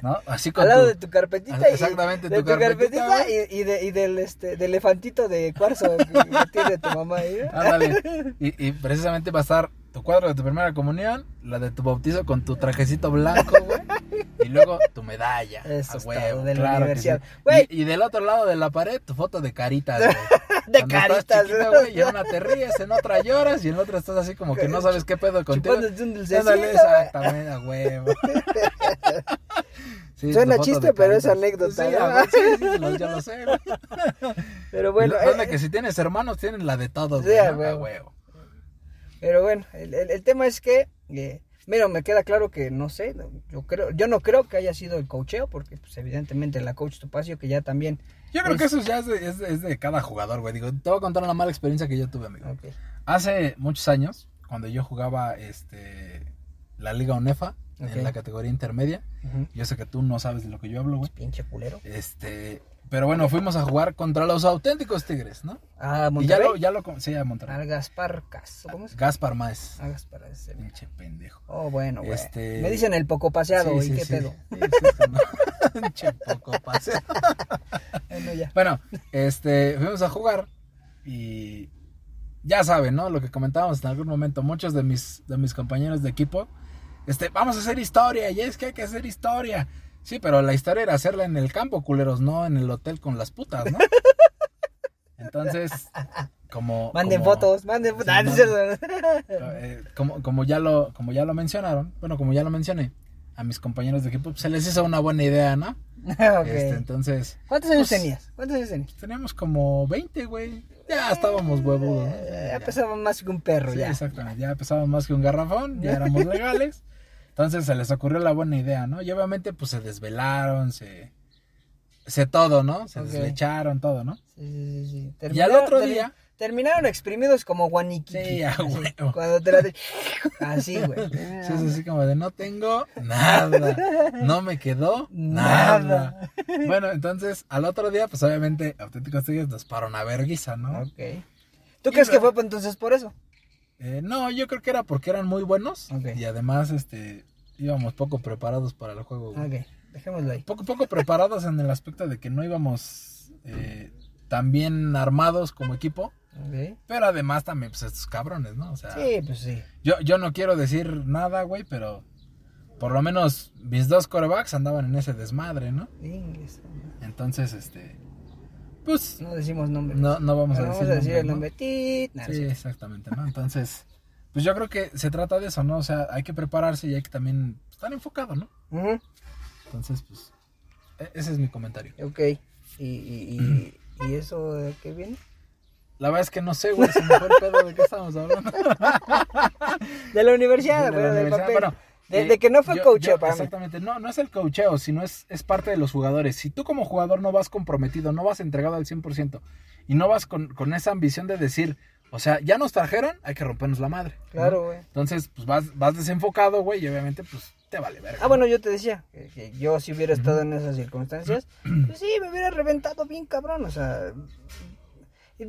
¿No? Así con Al lado tu- de tu carpetita. y- Exactamente, de tu carpetita, carpetita y, y de, y del, este, del elefantito de cuarzo que, que tiene tu mamá ahí. Ándale. Y, y precisamente va a estar tu cuadro de tu primera comunión, la de tu bautizo con tu trajecito blanco, güey. Y luego tu medalla. Eso a es huevo, todo, de la claro universidad. sí. Y, y del otro lado de la pared, tu foto de caritas, güey. De Cuando caritas, güey, y en una te ríes, en otra lloras y en otra estás así como que no sabes qué pedo contigo. Un dulcecito, exactamente, a huevo. Sí, Suena chiste, pero es anécdota, Sí, sí, sí, lo- sé, güey. Pero bueno, Bueno, eh, que si tienes hermanos, tienen la de todos, Sí, güey, a ¿no? huevo. A huevo. pero bueno, el, el- el tema es que, eh, mira, me queda claro que no sé, yo creo, yo no creo que haya sido el cocheo, porque pues evidentemente la coach Topacio que ya también. Yo creo Es- que eso ya es de, es de- es de cada jugador, güey. Digo, te voy a contar una mala experiencia que yo tuve, amigo. Hace muchos años, cuando yo jugaba este la Liga UNEFA, Ok. en la categoría intermedia, yo sé que tú no sabes de lo que yo hablo, güey. Pinche culero. Este, pero bueno, fuimos a jugar contra los auténticos Tigres, ¿no? Ah, Y ya Monterrey. lo, ya lo, sí, a Monterrey. Al Gaspar Cas- ¿Cómo es? Gaspar Maes. Ah, Gaspar, ese. Pinche pendejo. Oh, bueno, güey. Este- Me dicen el poco paseado, Sí, ¿y sí, qué sí. pedo? Pinche poco. Bueno, ya. Bueno, este, fuimos a jugar y ya saben, ¿no? Lo que comentábamos en algún momento, muchos de mis, de mis compañeros de equipo, este, vamos a hacer historia, y es que hay que hacer historia. Sí, pero la historia era hacerla en el campo, culeros, no en el hotel con las putas, ¿no? Entonces, como... Manden como- fotos, manden fotos. Sí, Ah, manden- eh, como, como ya lo, como ya lo mencionaron, bueno, como ya lo mencioné, a mis compañeros de equipo pues, se les hizo una buena idea, ¿no? Ok. Este, entonces, ¿Cuántos años pues, tenías? ¿Cuántos años tenías? Teníamos como 20, güey. Ya estábamos huevudos. ¿no? Eh, Ya, Ya pesaba más que un perro, Sí, ya. exactamente. Ya pesábamos más que un garrafón, ya éramos legales. Entonces se les ocurrió la buena idea, ¿no? Y obviamente pues se desvelaron, se... Se todo, ¿no? Se deslecharon, todo, ¿no? Sí, sí, sí, sí. Y al otro termi- día- Terminaron exprimidos como guaniquiqui. Sí, a huevo. Cuando te la... de- Así, güey. Sí, es así como de no tengo nada, no me quedó Nada. nada. Bueno, entonces al otro día, pues obviamente Auténticos Tigres nos paró una verguiza, ¿no? Ok. ¿Tú Y crees que fue entonces por eso? Eh, no, yo creo que era porque eran muy buenos y además este íbamos poco preparados para el juego. güey. Ok, dejémoslo ahí. Poco poco preparados en el aspecto de que no íbamos eh, tan bien armados como equipo, pero además también pues estos cabrones, ¿no? O sea, Sí, pues sí. yo yo no quiero decir nada, güey, pero por lo menos mis dos corebacks andaban en ese desmadre, ¿no? Entonces, este pues No decimos nombre. no no vamos a Vamos decir, a decir el ¿no? nombre. Tit. Nah, Sí, exactamente, ¿no? Entonces, pues yo creo que se trata de eso, ¿no? O sea, hay que prepararse y hay que también estar enfocado, ¿no? Entonces, pues, e- ese es mi comentario. Ok. ¿Y, y, y, y eso de qué viene? La verdad es que no sé, güey, se me fue el pedo de qué estamos hablando. De la universidad, De la bueno, del papel. bueno, de, eh, de que no fue yo- coacheo yo- para mí. Exactamente, no, no es el coacheo, sino es, es parte de los jugadores. Si tú como jugador no vas comprometido, no vas entregado al 100% y no vas con, con esa ambición de decir, o sea, ya nos trajeron, hay que rompernos la madre. Claro, güey. Entonces, pues vas, vas desenfocado, güey, y obviamente, pues te vale verga. Ah, bueno, yo te decía que, que yo si hubiera estado en esas circunstancias, pues sí, me hubiera reventado bien cabrón, o sea,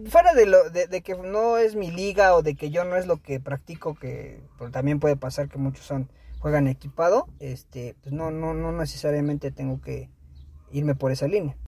fuera de lo de, de que no es mi liga o de que yo no es lo que practico, que pues, también puede pasar que muchos son juegan equipado, este, pues no no no necesariamente tengo que irme por esa línea.